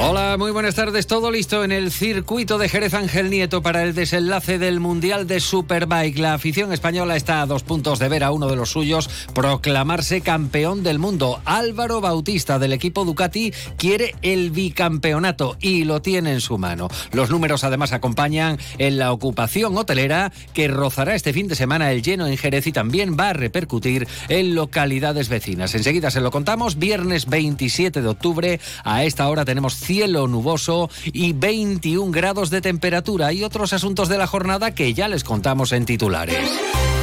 Hola, muy buenas tardes. Todo listo en el circuito de Jerez Ángel Nieto para el desenlace del Mundial de Superbike. La afición española está a dos puntos de ver a uno de los suyos proclamarse campeón del mundo. Álvaro Bautista del equipo Ducati quiere el bicampeonato y lo tiene en su mano. Los números además acompañan en la ocupación hotelera que rozará este fin de semana el lleno en Jerez y también va a repercutir en localidades vecinas. Enseguida se lo contamos. Viernes 27 de octubre. A esta hora tenemos cielo nuboso y 21 grados de temperatura y otros asuntos de la jornada que ya les contamos en titulares.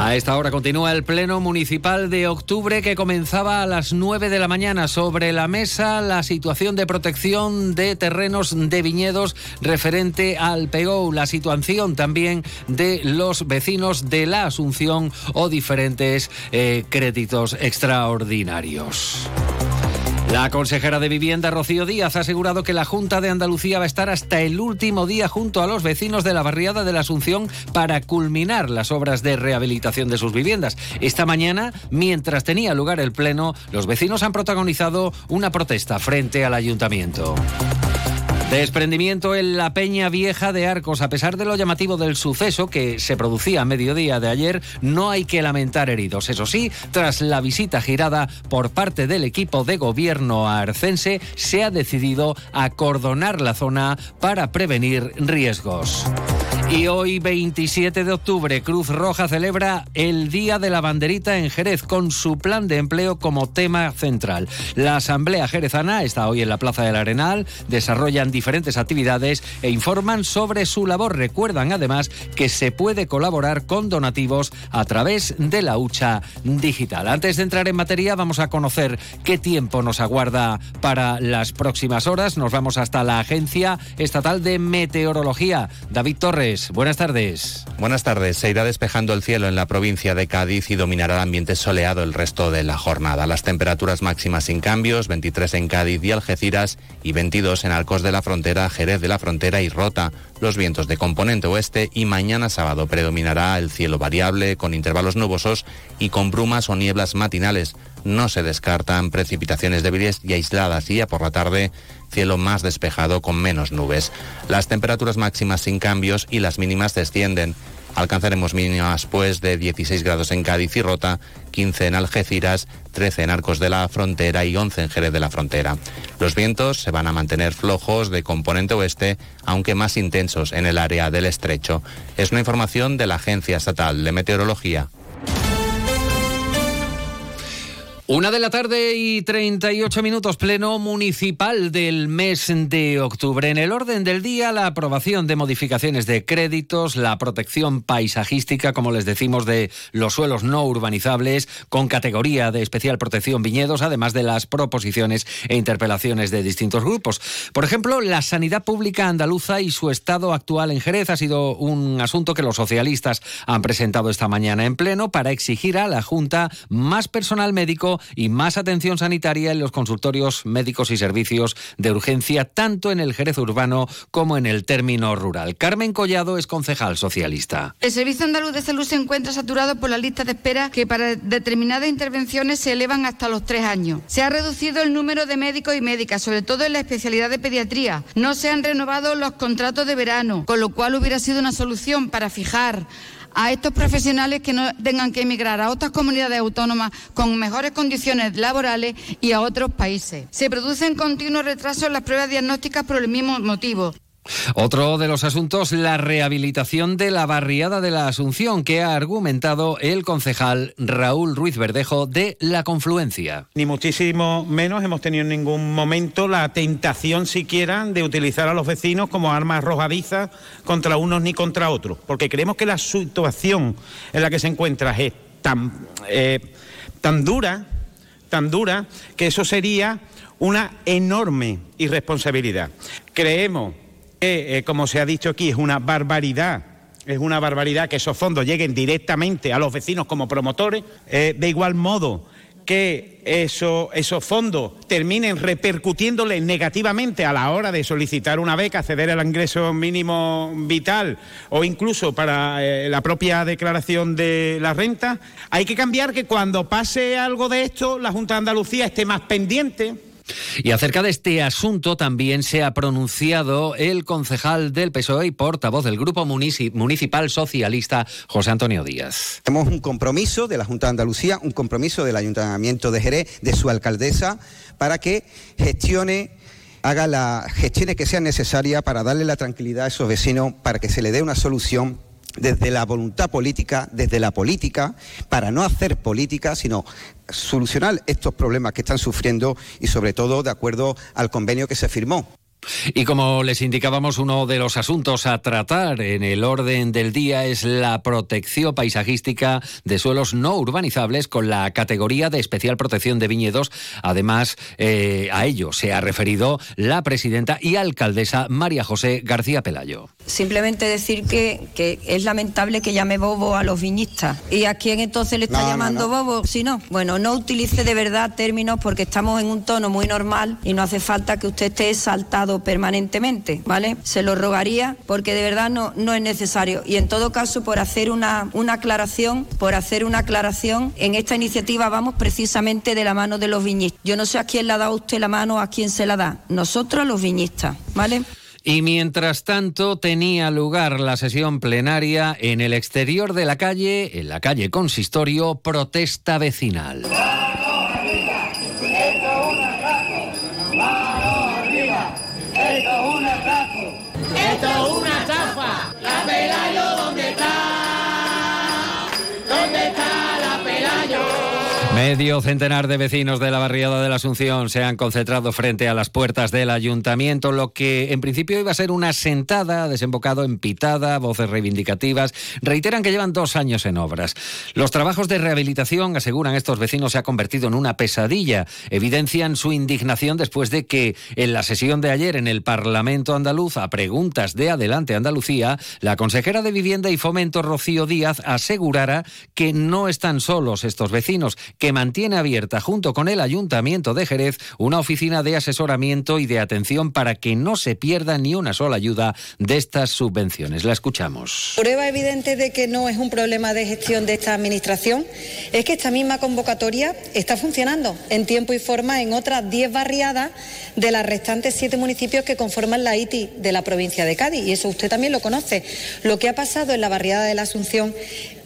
A esta hora continúa el Pleno Municipal de octubre que comenzaba a las 9 de la mañana. Sobre la mesa la situación de protección de terrenos de viñedos referente al PEO, la situación también de los vecinos de la Asunción o diferentes eh, créditos extraordinarios. La consejera de Vivienda, Rocío Díaz, ha asegurado que la Junta de Andalucía va a estar hasta el último día junto a los vecinos de la barriada de la Asunción para culminar las obras de rehabilitación de sus viviendas. Esta mañana, mientras tenía lugar el pleno, los vecinos han protagonizado una protesta frente al ayuntamiento. Desprendimiento en la Peña Vieja de Arcos. A pesar de lo llamativo del suceso que se producía a mediodía de ayer, no hay que lamentar heridos. Eso sí, tras la visita girada por parte del equipo de gobierno arcense, se ha decidido acordonar la zona para prevenir riesgos. Y hoy, 27 de octubre, Cruz Roja celebra el Día de la Banderita en Jerez con su plan de empleo como tema central. La Asamblea Jerezana está hoy en la Plaza del Arenal, desarrollan diferentes actividades e informan sobre su labor. Recuerdan además que se puede colaborar con donativos a través de la hucha digital. Antes de entrar en materia, vamos a conocer qué tiempo nos aguarda para las próximas horas. Nos vamos hasta la Agencia Estatal de Meteorología. David Torres buenas tardes. Buenas tardes. Se irá despejando el cielo en la provincia de Cádiz y dominará el ambiente soleado el resto de la jornada. Las temperaturas máximas sin cambios, 23 en Cádiz y Algeciras y 22 en Alcos de la Frontera, Jerez de la Frontera y Rota. Los vientos de componente oeste y mañana sábado predominará el cielo variable con intervalos nubosos y con brumas o nieblas matinales. No se descartan precipitaciones débiles y aisladas y ya por la tarde cielo más despejado con menos nubes. Las temperaturas máximas sin cambios y las mínimas descienden. Alcanzaremos mínimas pues de 16 grados en Cádiz y Rota, 15 en Algeciras, 13 en Arcos de la Frontera y 11 en Jerez de la Frontera. Los vientos se van a mantener flojos de componente oeste, aunque más intensos en el área del estrecho. Es una información de la Agencia Estatal de Meteorología. Una de la tarde y 38 minutos, pleno municipal del mes de octubre. En el orden del día, la aprobación de modificaciones de créditos, la protección paisajística, como les decimos, de los suelos no urbanizables, con categoría de especial protección viñedos, además de las proposiciones e interpelaciones de distintos grupos. Por ejemplo, la sanidad pública andaluza y su estado actual en Jerez ha sido un asunto que los socialistas han presentado esta mañana en pleno para exigir a la Junta más personal médico y más atención sanitaria en los consultorios médicos y servicios de urgencia, tanto en el Jerez urbano como en el término rural. Carmen Collado es concejal socialista. El Servicio Andaluz de Salud se encuentra saturado por la lista de espera que para determinadas intervenciones se elevan hasta los tres años. Se ha reducido el número de médicos y médicas, sobre todo en la especialidad de pediatría. No se han renovado los contratos de verano, con lo cual hubiera sido una solución para fijar a estos profesionales que no tengan que emigrar a otras comunidades autónomas con mejores condiciones laborales y a otros países. Se producen continuos retrasos en las pruebas diagnósticas por el mismo motivo. Otro de los asuntos, la rehabilitación de la barriada de la Asunción, que ha argumentado el concejal Raúl Ruiz Verdejo de La Confluencia. Ni muchísimo menos hemos tenido en ningún momento la tentación siquiera de utilizar a los vecinos como armas arrojadizas contra unos ni contra otros, porque creemos que la situación en la que se encuentra es tan, eh, tan dura, tan dura, que eso sería una enorme irresponsabilidad. Creemos que, eh, como se ha dicho aquí, es una barbaridad es una barbaridad que esos fondos lleguen directamente a los vecinos como promotores. Eh, de igual modo, que eso, esos fondos terminen repercutiéndole negativamente a la hora de solicitar una beca, acceder al ingreso mínimo vital o incluso para eh, la propia declaración de la renta, hay que cambiar que cuando pase algo de esto, la Junta de Andalucía esté más pendiente y acerca de este asunto también se ha pronunciado el concejal del PSOE y portavoz del Grupo Municipal Socialista, José Antonio Díaz. Tenemos un compromiso de la Junta de Andalucía, un compromiso del Ayuntamiento de Jerez, de su alcaldesa, para que gestione haga las gestiones que sean necesarias para darle la tranquilidad a esos vecinos, para que se le dé una solución desde la voluntad política, desde la política, para no hacer política, sino solucionar estos problemas que están sufriendo y sobre todo de acuerdo al convenio que se firmó. Y como les indicábamos, uno de los asuntos a tratar en el orden del día es la protección paisajística de suelos no urbanizables con la categoría de especial protección de viñedos. Además, eh, a ello se ha referido la presidenta y alcaldesa María José García Pelayo. Simplemente decir que, es lamentable que llame bobo a los viñistas. ¿Y a quién entonces le está llamando bobo? Si no, bueno, no utilice de verdad términos porque estamos en un tono muy normal y no hace falta que usted esté permanentemente, ¿vale? Se lo rogaría porque de verdad no, no es necesario. Y en todo caso, por hacer una, una aclaración, por hacer una aclaración, en esta iniciativa vamos precisamente de la mano de los viñistas. Yo no sé a quién le ha dado usted la mano, a quién se la da. Nosotros los viñistas, ¿vale? Y mientras tanto tenía lugar la sesión plenaria en el exterior de la calle, en la calle Consistorio, protesta vecinal. Esta es una Medio centenar de vecinos de la barriada de la Asunción se han concentrado frente a las puertas del ayuntamiento, lo que en principio iba a ser una sentada, desembocado en pitada, voces reivindicativas. Reiteran que llevan dos años en obras. Los trabajos de rehabilitación, aseguran estos vecinos, se ha convertido en una pesadilla. Evidencian su indignación después de que en la sesión de ayer en el Parlamento andaluz, a preguntas de Adelante Andalucía, la consejera de Vivienda y Fomento, Rocío Díaz, asegurara que no están solos estos vecinos, que mantiene abierta junto con el Ayuntamiento de Jerez una oficina de asesoramiento y de atención para que no se pierda ni una sola ayuda de estas subvenciones. La escuchamos. Prueba evidente de que no es un problema de gestión de esta Administración es que esta misma convocatoria está funcionando en tiempo y forma en otras 10 barriadas de las restantes siete municipios que conforman la ITI de la provincia de Cádiz. Y eso usted también lo conoce. Lo que ha pasado en la barriada de la Asunción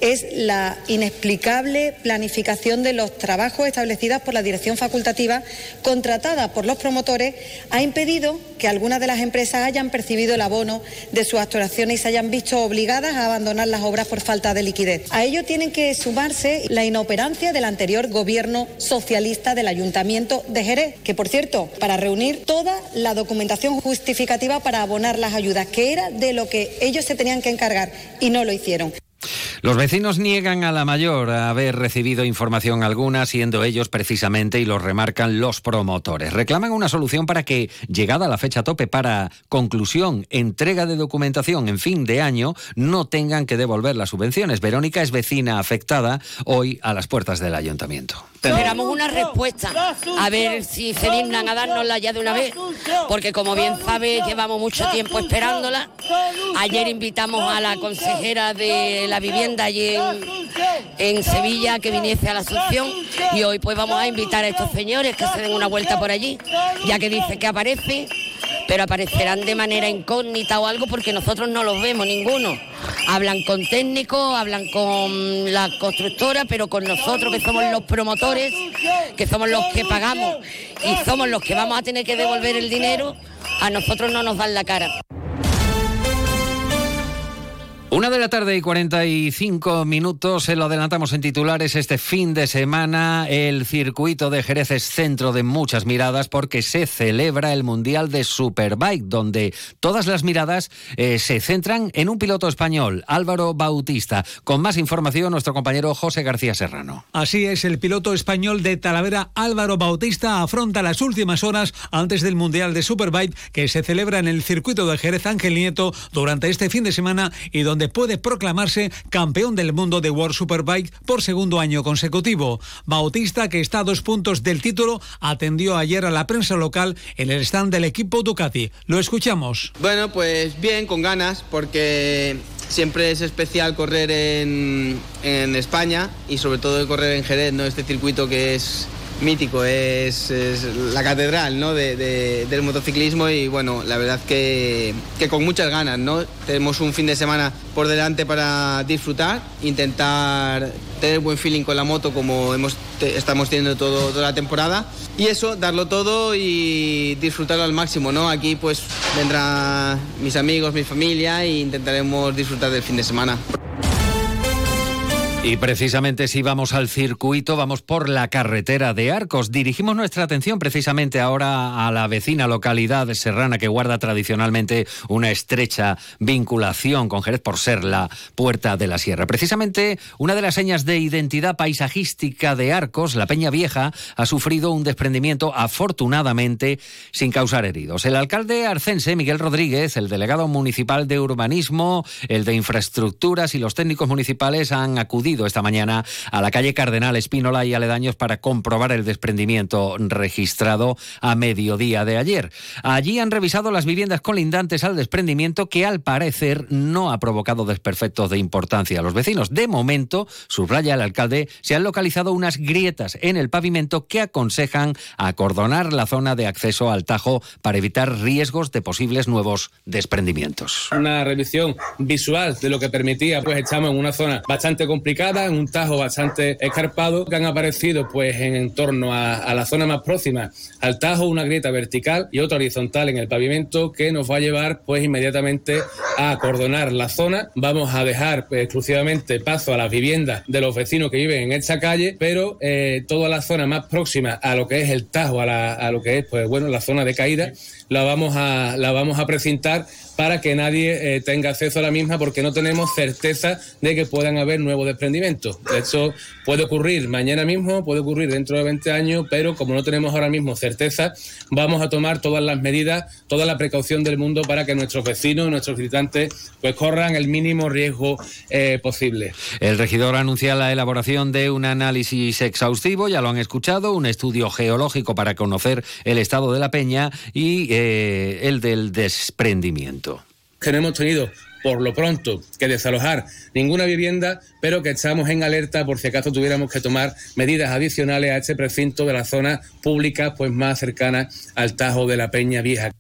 es la inexplicable planificación de los trabajos establecidas por la dirección facultativa contratada por los promotores ha impedido que algunas de las empresas hayan percibido el abono de sus actuaciones y se hayan visto obligadas a abandonar las obras por falta de liquidez. A ello tienen que sumarse la inoperancia del anterior gobierno socialista del Ayuntamiento de Jerez, que por cierto, para reunir toda la documentación justificativa para abonar las ayudas, que era de lo que ellos se tenían que encargar y no lo hicieron. Los vecinos niegan a la mayor haber recibido información alguna, siendo ellos precisamente, y lo remarcan los promotores. Reclaman una solución para que, llegada la fecha tope para conclusión, entrega de documentación en fin de año, no tengan que devolver las subvenciones. Verónica es vecina afectada hoy a las puertas del ayuntamiento. Esperamos una respuesta, a ver si se dignan a dárnosla ya de una vez, porque como bien sabe, llevamos mucho tiempo esperándola. Ayer invitamos a la consejera de la vivienda allí en, Sevilla que viniese a la Asunción y hoy pues vamos a invitar a estos señores que se den una vuelta por allí, ya que dice que aparece pero aparecerán de manera incógnita o algo porque nosotros no los vemos ninguno. Hablan con técnicos, hablan con la constructora, pero con nosotros que somos los promotores, que somos los que pagamos y somos los que vamos a tener que devolver el dinero, a nosotros no nos dan la cara. Una de la tarde y 45 minutos, se lo adelantamos en titulares este fin de semana. El circuito de Jerez es centro de muchas miradas porque se celebra el Mundial de Superbike, donde todas las miradas eh, se centran en un piloto español, Álvaro Bautista. Con más información, nuestro compañero José García Serrano. Así es, el piloto español de Talavera, Álvaro Bautista, afronta las últimas horas antes del Mundial de Superbike que se celebra en el circuito de Jerez Ángel Nieto durante este fin de semana y donde puede proclamarse campeón del mundo de World Superbike por segundo año consecutivo. Bautista, que está a dos puntos del título, atendió ayer a la prensa local en el stand del equipo Ducati. Lo escuchamos. Bueno, pues bien, con ganas, porque siempre es especial correr en, en España y sobre todo correr en Jerez, ¿no? Este circuito que es mítico, es, la catedral ¿no? del motociclismo y bueno, la verdad que, que, con muchas ganas, ¿no? Tenemos un fin de semana por delante para disfrutar, intentar tener buen feeling con la moto como hemos, estamos teniendo todo, toda la temporada y eso, darlo todo y disfrutarlo al máximo, ¿no? Aquí pues vendrán mis amigos, mi familia e intentaremos disfrutar del fin de semana. Y precisamente si vamos al circuito, vamos por la carretera de Arcos. Dirigimos nuestra atención precisamente ahora a la vecina localidad de Serrana que guarda tradicionalmente una estrecha vinculación con Jerez por ser la puerta de la sierra. Precisamente una de las señas de identidad paisajística de Arcos, la Peña Vieja, ha sufrido un desprendimiento afortunadamente sin causar heridos. El alcalde arcense, Miguel Rodríguez, el delegado municipal de urbanismo, el de infraestructuras y los técnicos municipales han acudido esta mañana a la calle Cardenal Espínola y aledaños para comprobar el desprendimiento registrado a mediodía de ayer. Allí han revisado las viviendas colindantes al desprendimiento que al parecer no ha provocado desperfectos de importancia a los vecinos. De momento, subraya el alcalde, se han localizado unas grietas en el pavimento que aconsejan acordonar la zona de acceso al Tajo para evitar riesgos de posibles nuevos desprendimientos. Una revisión visual de lo que permitía, pues estamos en una zona bastante complicada en un tajo bastante escarpado, que han aparecido pues en, torno a, la zona más próxima al tajo una grieta vertical y otra horizontal en el pavimento que nos va a llevar pues inmediatamente a acordonar la zona. Vamos a dejar pues, exclusivamente paso a las viviendas de los vecinos que viven en esta calle, pero eh, toda la zona más próxima a lo que es el tajo, a, a lo que es pues bueno la zona de caída, la vamos a, la vamos a precintar para que nadie eh, tenga acceso a la misma porque no tenemos certeza de que puedan haber nuevos desprendimientos. Esto puede ocurrir mañana mismo, puede ocurrir dentro de 20 años, pero como no tenemos ahora mismo certeza, vamos a tomar todas las medidas, toda la precaución del mundo para que nuestros vecinos, nuestros visitantes, pues corran el mínimo riesgo eh, posible. El regidor anuncia la elaboración de un análisis exhaustivo, ya lo han escuchado, un estudio geológico para conocer el estado de la peña y eh, el del desprendimiento. Que no hemos tenido por lo pronto que desalojar ninguna vivienda, pero que estamos en alerta por si acaso tuviéramos que tomar medidas adicionales a este precinto de la zona pública pues más cercana al Tajo de la Peña Vieja.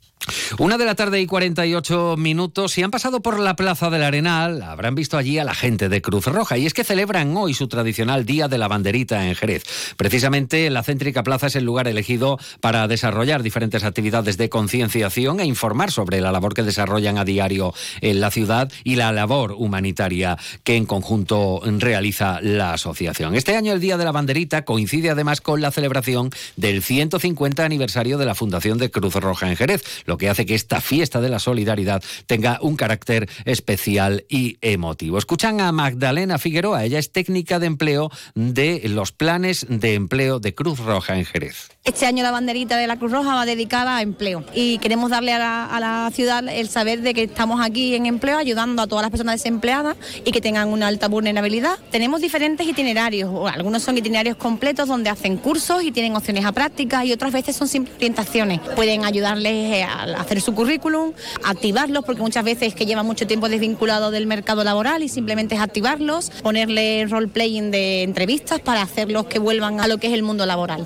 Una de la tarde y 48 minutos. Si han pasado por la Plaza del Arenal, habrán visto allí a la gente de Cruz Roja. Y es que celebran hoy su tradicional Día de la Banderita en Jerez. Precisamente la céntrica plaza es el lugar elegido para desarrollar diferentes actividades de concienciación e informar sobre la labor que desarrollan a diario en la ciudad y la labor humanitaria que en conjunto realiza la asociación. Este año el Día de la Banderita coincide además con la celebración del 150 aniversario de la Fundación de Cruz Roja en Jerez lo que hace que esta fiesta de la solidaridad tenga un carácter especial y emotivo. Escuchan a Magdalena Figueroa, ella es técnica de empleo de los planes de empleo de Cruz Roja en Jerez. Este año la banderita de la Cruz Roja va dedicada a empleo y queremos darle a la, ciudad el saber de que estamos aquí en empleo ayudando a todas las personas desempleadas y que tengan una alta vulnerabilidad. Tenemos diferentes itinerarios, algunos son itinerarios completos donde hacen cursos y tienen opciones a prácticas y otras veces son simples orientaciones. Pueden ayudarles eh, a hacer su currículum, activarlos, porque muchas veces que llevan mucho tiempo desvinculado del mercado laboral y simplemente es activarlos, ponerle role-playing de entrevistas para hacerlos que vuelvan a lo que es el mundo laboral.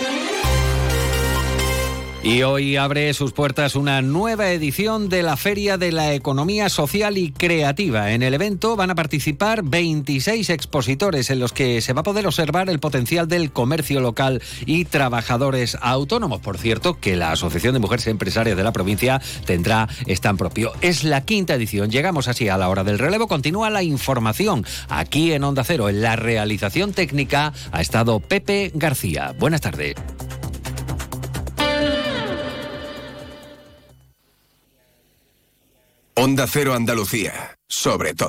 Y hoy abre sus puertas una nueva edición de la Feria de la Economía Social y Creativa. En el evento van a participar 26 expositores en los que se va a poder observar el potencial del comercio local y trabajadores autónomos. Por cierto, que la Asociación de Mujeres Empresarias de la provincia tendrá stand propio. Es la quinta edición. Llegamos así a la hora del relevo. Continúa la información aquí en Onda Cero. En la realización técnica ha estado Pepe García. Buenas tardes. Onda Cero Andalucía, sobre todo.